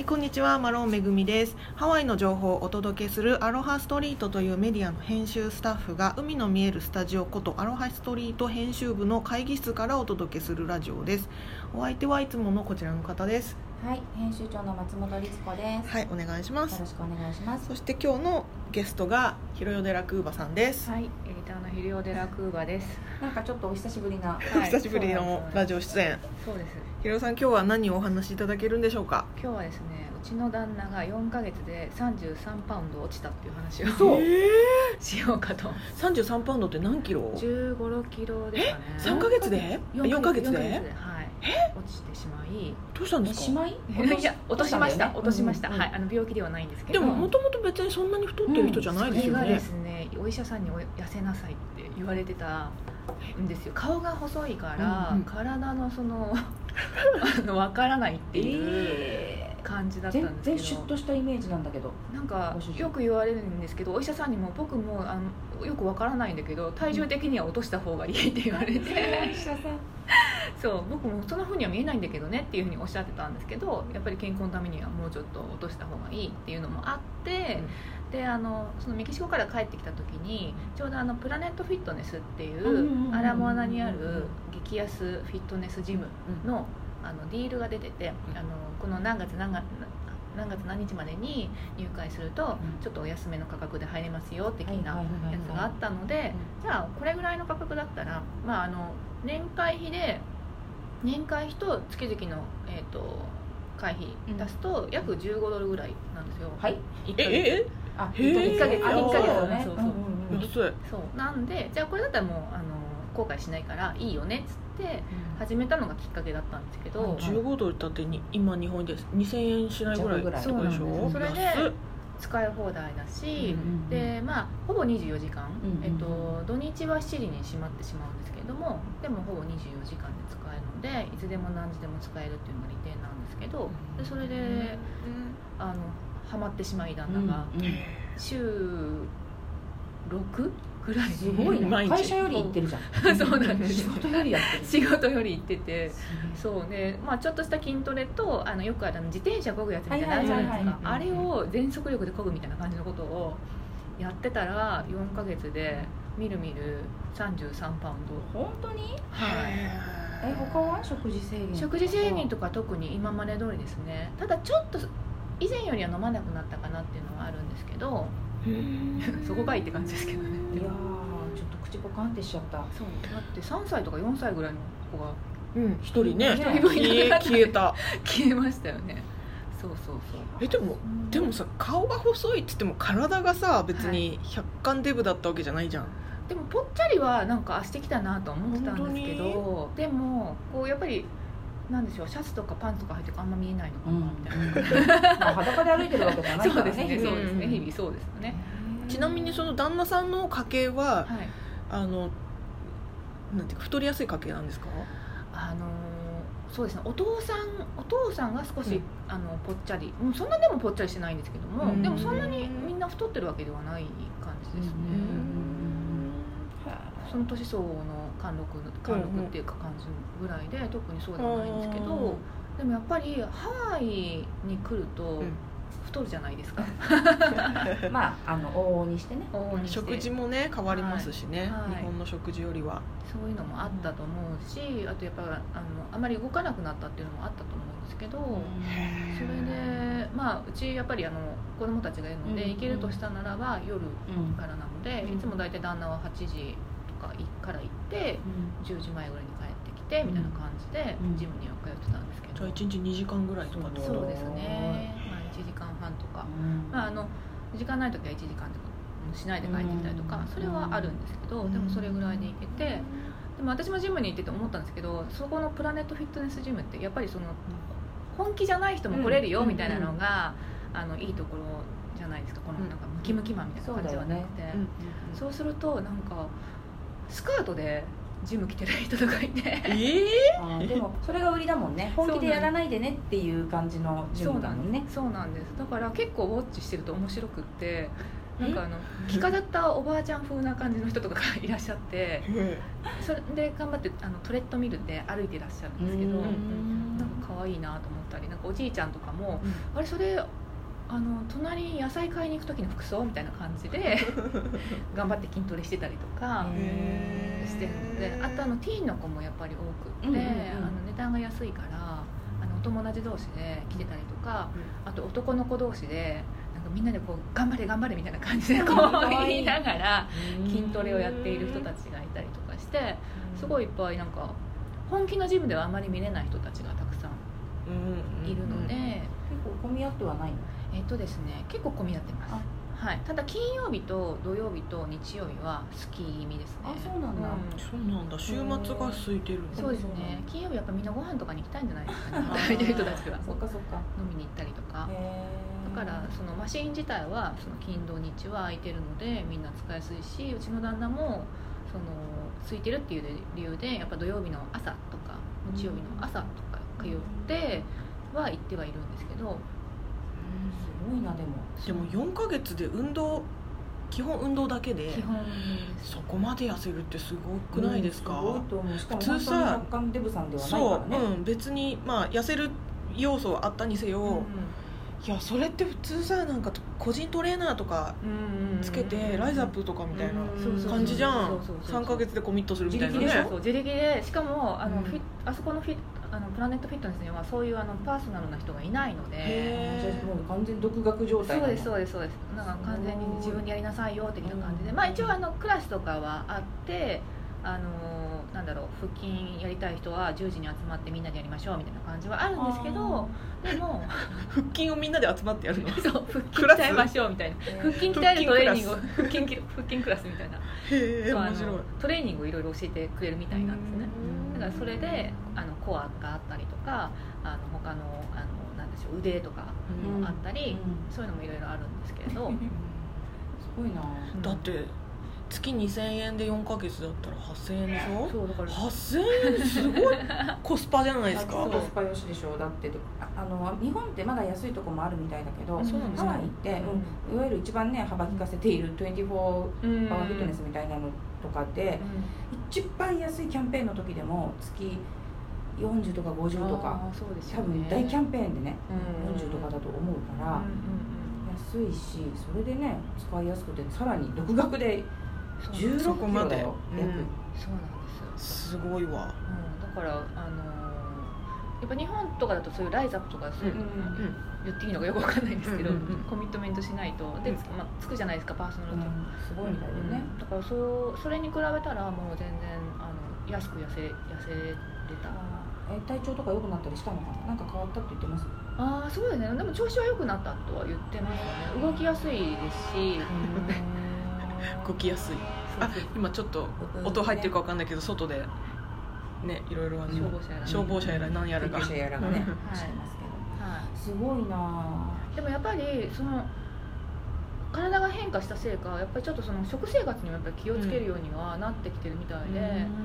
はい、こんにちは、マロンめぐみです。ハワイの情報をお届けするアロハストリートというメディアの編集スタッフが海の見えるスタジオことアロハストリート編集部の会議室からお届けするラジオです。お相手はいつものこちらの方です。はい、編集長の松本律子です。はい、お願いしますよろ。しくお願いします。そして今日のゲストがヒロヨデラクーバさんです。はい、エディターのヒリオデラクーバです。なんかちょっとお久しぶりな。はい久しぶりのラジオ出演。そうです。ヒロさん、今日は何をお話しいただけるんでしょうか？今日はですね、うちの旦那が4ヶ月で33パウンド落ちたっていう話をそうえしようかと。三十三パウンドって何キロ？15、6キロですかね。三ヶ月で？四ヶ月四で？はい。落ちてしまい。どうしたんえですか？姉妹？い？や落としました。落落としました。うんはい。あの病気ではないんですけど。でももともと別にそんなに太ってる人じゃないですよねで。すね、お医者さんにお痩せなさいって言われてたんですよ。顔が細いから、体のその あのわからないっていうえ感じだーったんですけど。全然シュッとしたイメージなんだけど。なんかよく言われるんですけどお医者さんにも僕もあのよくわからないんだけど体重的には落とした方がいいって言われて 医者さん。そう僕もそんな風には見えないんだけどねっていうふうにおっしゃってたんですけどやっぱり健康のためにはもうちょっと落とした方がいいっていうのもあって、であのそのメキシコから帰ってきた時にちょうどあのプラネットフィットネスっていうんうんうんうんうアラモアナにある激安フィットネスジムのあのディールが出てて、うんあのこの何月何月何月何日までに入会するとんちょっとお安めの価格で入れますよ的なはいやつがあったのでじゃあこれぐらいの価格だったら、まあ、あの年会費で年会費と月々の、えー、と会費足すと約15ドルぐらいなんですよ、はい？一ヶ月。えええ？あ、へー。一ヶ月。あ、あ一ヶ月だね。そうそうう。んうん。そう。なんでじゃあこれだったらもうあの後悔しないからいいよねっつって始めたのがきっかけだったんですけど、はい十五ドルだってに今日本です。二千円しないぐらいそうでしょ？それで使い放題だし、うんうんでまあほぼ24時間、うんうんうん。えっと、土日は7時に閉まってしまうんですけれどもでもほぼ24時間で使えるのでいつでも何時でも使えるっていうのが利点なんですけどでそれであのハマってしまい旦那がうんうん。週6ぐらいすごいな。毎日。会社より行ってるじゃん。そうなんです仕事よりやってる。仕事より行ってて。すそうね、まあ、ちょっとした筋トレとあのよくあの自転車漕ぐやつみたいなのあるじゃないですか。あれを全速力で漕ぐみたいな感じのことをやってたら4ヶ月でみるみる33パウンド。本当に？はい。え、他は？食事制限？食事制限とか特に今まで通りですね。ただちょっと以前よりは飲まなくなったかなっていうのはあるんですけど そこがいいって感じですけどね。いやー、ちょっと口ポカンってしちゃった。そう。だって3歳とか4歳ぐらいの子がうん。一人ね。一人もい消えなかった。消えた。消えましたよね。そうそうそう。えでもでもさ顔が細いっつっても体がさ別に百貫デブだったわけじゃないじゃん。でもぽっちゃりはなんかしてきたなと思ってたんですけどでもこうやっぱりなんでしょうシャツとかパンツとか履いてあんま見えないのかなみたいな、まあ裸で歩いてるわけじゃないそうですねから日々そうですねうん日々そうですよね。ちなみにその旦那さんの家系ははい。あのなんていうか太りやすい家系なんですか？あのーそうですねお父さんお父さんが少し、うん。あのぽっちゃり。うんそんなでもぽっちゃりしてないんですけども、うん。でもそんなにみんな太ってるわけではない感じですね、その年相応の貫禄貫禄っていうか感じぐらいで特にそうではないんですけど、でもやっぱりハワイに来るとん。太るじゃないですか、まああの往々にしてね。往々にして。食事もね変わりますしね、はい。日本の食事よりは。そういうのもあったと思うしあとやっぱりあのあまり動かなくなったっていうのもあったと思うんですけど、それでまあうちやっぱりあの子供たちがいるので、うん。行けるとしたならば夜うんからなので、うん。いつも大体旦那は8時とかから行って10時前ぐらいに帰ってきてみたいな感じでうん。ジムには通ってたんですけど、じゃあ一日2時間ぐらいとかそうですね、まあ、1時間半とか、まあ、あの時間ない時は1時間とかしないで帰ってきたりとか、うん。それはあるんですけど、うん。でもそれぐらいで行けてでも私もジムに行ってて思ったんですけどそこのプラネットフィットネスジムってやっぱりその本気じゃない人も来れるようん。みたいなのが、あのいいところじゃないですか。このうんなんかムキムキマンみたいな感じではなくて、うん。そうするとなんかスカートでジム来てる人とかいて。えあーでもそれが売りだもんね。本気でやらないでねっていう感じのジムだもんね。そうなんです。だから結構ウォッチしてると面白くってなんかあの着飾ったおばあちゃん風な感じの人とかがいらっしゃってそれで頑張ってあのトレッドミルで歩いてらっしゃるんですけどうん。なんか可愛いなと思ったりなんかおじいちゃんとかも「あれそれあの隣に野菜買いに行く時の服装?」みたいな感じで 頑張って筋トレしてたりとかしてるのであとあのティーンの子もやっぱり多くって、うんうんうん。あの値段が安いからあのお友達同士で来てたりとか、あと男の子同士でなんかみんなでこう「頑張れ頑張れ」みたいな感じでこう言いながら筋トレをやっている人たちがいたりとかしてすごいいっぱいなんか本気のジムではあまり見れない人たちがたくさん。いるので、結構混み合ってはないの？えっとですね結構混み合ってます。あ。はい、ただ金曜日と土曜日と日曜日はスキー気味ですね。あそうなんだ。そうなんだ。週末が空いてるそうですね。金曜日やっぱみんなご飯とかに行きたいんじゃないですかね。働い。てる人たちは。そっかそっか。飲みに行ったりとか。だからそのマシン自体はその金土日は空いてるのでみんな使いやすいしうちの旦那もその空いてるっていう理由でやっぱ土曜日の朝とか日曜日の朝とか通っては行ってはいるんですけどいなでも。でも4ヶ月で運動基本運動だけでそこまで痩せるってすごくないですか、うんす普通さ本当に若干デブさんではないそう、からね。うん、別にまあ痩せる要素はあったにせよ、いやそれって普通さなんか個人トレーナーとかつけてライズアップとかみたいな感じじゃん。そうそうそうそう3ヶ月でコミットするみたいなね。自力でしょ？そう自力で。しかもあの、うん。フィあそこのフィあのプラネットフィットネスにはそういうあのパーソナルな人がいないのでもう完全に独学状態そうですうそうですそうです。なんか完全に自分でやりなさいよ的な感じで、うん。まあ一応あのクラスとかはあってあのなんだろう腹筋やりたい人は10時に集まってみんなでやりましょうみたいな感じはあるんですけどでも腹筋をみんなで集まってやるの？そう腹筋鍛えましょうみたいな。腹筋鍛えるトレーニングを腹筋き腹筋クラスみたいな。へえ面白い。トレーニングをいろいろ教えてくれるみたいなんですね。うん。だからそれであのコアがあったりとかあの他のあのなんでしょう腕とかうん。あったり、うん。そういうのもいろいろあるんですけれど、すごいな。だって月2000円で4ヶ月だったら8000円でしょ？そうだから。8000円？すごい。コスパじゃないですか？あコスパよしでしょ？うだってああの日本ってまだ安いとこもあるみたいだけどそうなんですかハワイって、うんいわゆる一番ね幅利かせている24パワーフィットネスみたいなのとかで一番安いキャンペーンの時でも月40とか50とかあーそうです多よね。分大キャンペーンでねうん。40とかだと思うから、うんうん。安いしそれでね使いやすくてさらに独学で16キそこまで。ロだようん。約、そうなんです。よすごいわ。うん、だからあのーやっぱ日本とかだとそういうライズアップとかそういう、うん。うん。言っていいのかよくわかんないんですけど、うんうんうん。コミットメントしないとで、まあ、つくじゃないですかパーソナルと、すごいみたいでね、だからそうそれに比べたらもう全然あの安く痩せ痩せれた。え体調とか良くなったりしたのかな？なんか変わったって言ってます？ああそうですね。でも調子は良くなったとは言ってますよね。動きやすいですし動きやすい。あ今ちょっと音入ってるかわかんないけど外でねいろいろあの消防車やら消防車やら何やらが。救急車やらがね。はいすけど。はすごいな。でもやっぱりその体が変化したせいかやっぱりちょっとその食生活にもやっぱり気をつけるようにはなってきてるみたいで、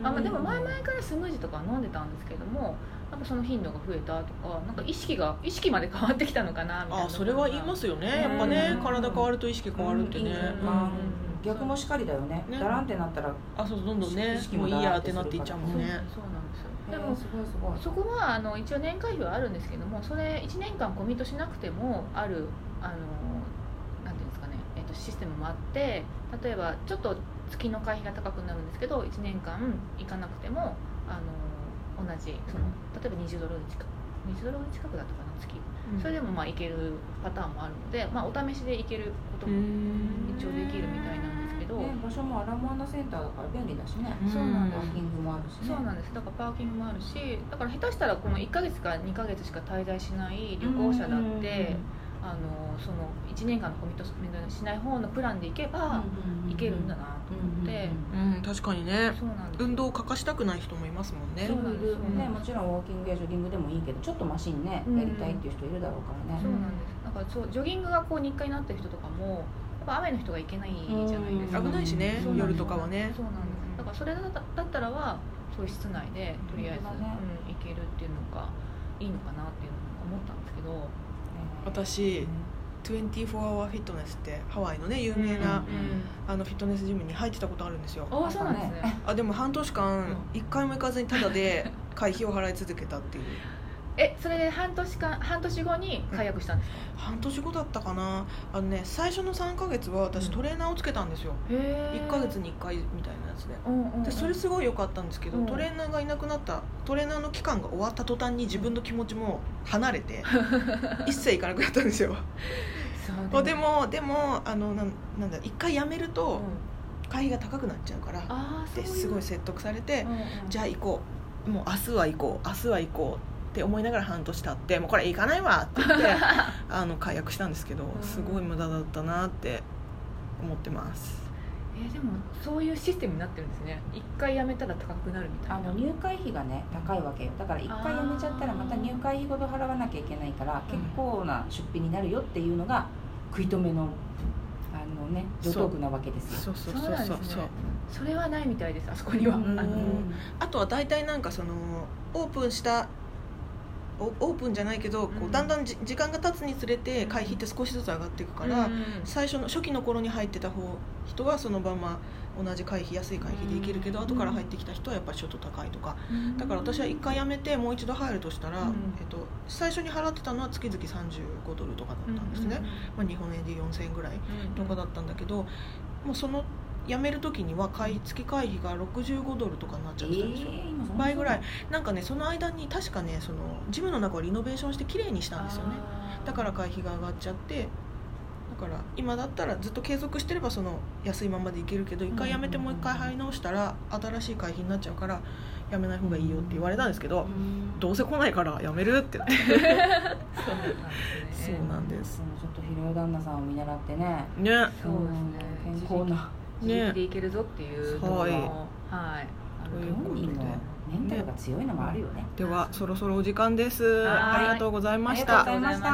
うん。あまあ、でも前々からスムージーとかは飲んでたんですけどもなんかその頻度が増えたとかなんか意識が意識まで変わってきたのかなみたいな。あそれは言いますよね。やっぱねうん。体変わると意識変わるってね。うん。うん。環逆もしかりだよね。ね。だらんってなったらあそうどんどんね。意識ももういいやってなっていっちゃうもんね。そうそうなんですよ。でもすごいすごい。そこはあの一応年会費はあるんですけどもそれ1年間コミットしなくてもあるあのなんていうんですかね、えっとシステムもあって例えばちょっと月の会費が高くなるんですけど1年間行かなくてもあの同じその例えば20ドル近く。20ドル近くだったかな月。それでもまあ行けるパターンもあるので、まあ、お試しで行けることもうん。一応できるみたいなど、ね場所もアラモアナセンターだから便利だしね。そうなんですパーキングもあるしねそうなんです。だからパーキングもあるしだから下手したらこの1ヶ月か2ヶ月しか滞在しない旅行者だってあのその1年間のコミットメントしない方のプランで行けば行けるんだなと思って、うん確かにね。そうなんです運動を欠かしたくない人もいますもんね。そうなんですねもちろんウォーキングやジョギングでもいいけどちょっとマシンねうん。やりたいっていう人いるだろうからね。そうなんです。だからそうジョギングがこう日課になってる人とかもやっぱ雨の人が行けないじゃないですか。危ないしね夜とかはね。そうなんですだからそれだっただったらはそういう室内でとりあえず、ね。うん、行けるっていうのがいいのかなっていうのを思ったんですけど。私24 Hour フィットネスってハワイのね有名な、あのフィットネスジムに入ってたことあるんですよ。あそうなんですね。あでも半年間一回も行かずにタダで会費を払い続けたっていうえそれで半年間半年後に解約したんですか、半年後だったかな。あのね最初の3か月は私トレーナーをつけたんですよ、へ1か月に1回みたいなやつで。うんうんうん。でそれすごい良かったんですけど、うん。トレーナーがいなくなったトレーナーの期間が終わった途端に自分の気持ちも離れて 一切行かなくなったんですよ。そうでもでもあのなんなんだ一回辞めるうん。と会費が高くなっちゃうからですごい説得されて、うんうん。じゃあ行こう。もう明日は行こう明日は行こうって思いながら半年経ってもうこれ行かないわって言って あの解約したんですけどうん。すごい無駄だったなって思ってます。えーでもそういうシステムになってるんですね。一回やめたら高くなるみたいな。あの入会費がね高いわけよ。だから一回辞めちゃったらまた入会費ほど払わなきゃいけないから結構な出費になるよっていうのが食い止めのあのね助そう動句なわけですよ。そう。そうそうそうそう。ね。それはないみたいですあそこには、うん。あのあとは大体なんかそのオープンしたオオープンじゃないけどこううん。だんだんじ時間が経つにつれて会費って少しずつ上がっていくから、うん最初の初期の頃に入ってた方人はそのまま同じ会費安い会費でいけるけど、うん。後から入ってきた人はやっぱりちょっと高いとか。うん。だから私は1回辞めてもう一度入るとしたら、うん。えっと、最初に払ってたのは月々35ドルとかだったんですね、まあ、日本円で4000円ぐらいとかだったんだけど、もうその辞める時には会月会費が65ドルとかになっちゃってたんですよ、えー倍ぐらい。なんかねその間に確かねそのジムの中をリノベーションして綺麗にしたんですよね。だから会費が上がっちゃってだから今だったらずっと継続してればその安いままでいけるけど一回辞めてもう一回払い直したら新しい会費になっちゃうからやめない方がいいよって言われたんですけど、どうせ来ないからやめるって言って。そうなんですね。ちょっとひろよ旦那さんを見習ってね。ね。そうですね。うん健康な自力でいけるぞっていうのもはい。はい。ということで。本人のメンタルが強いのもあるよね。ではそろそろお時間です。はい。ありがとうございましありがとうたございました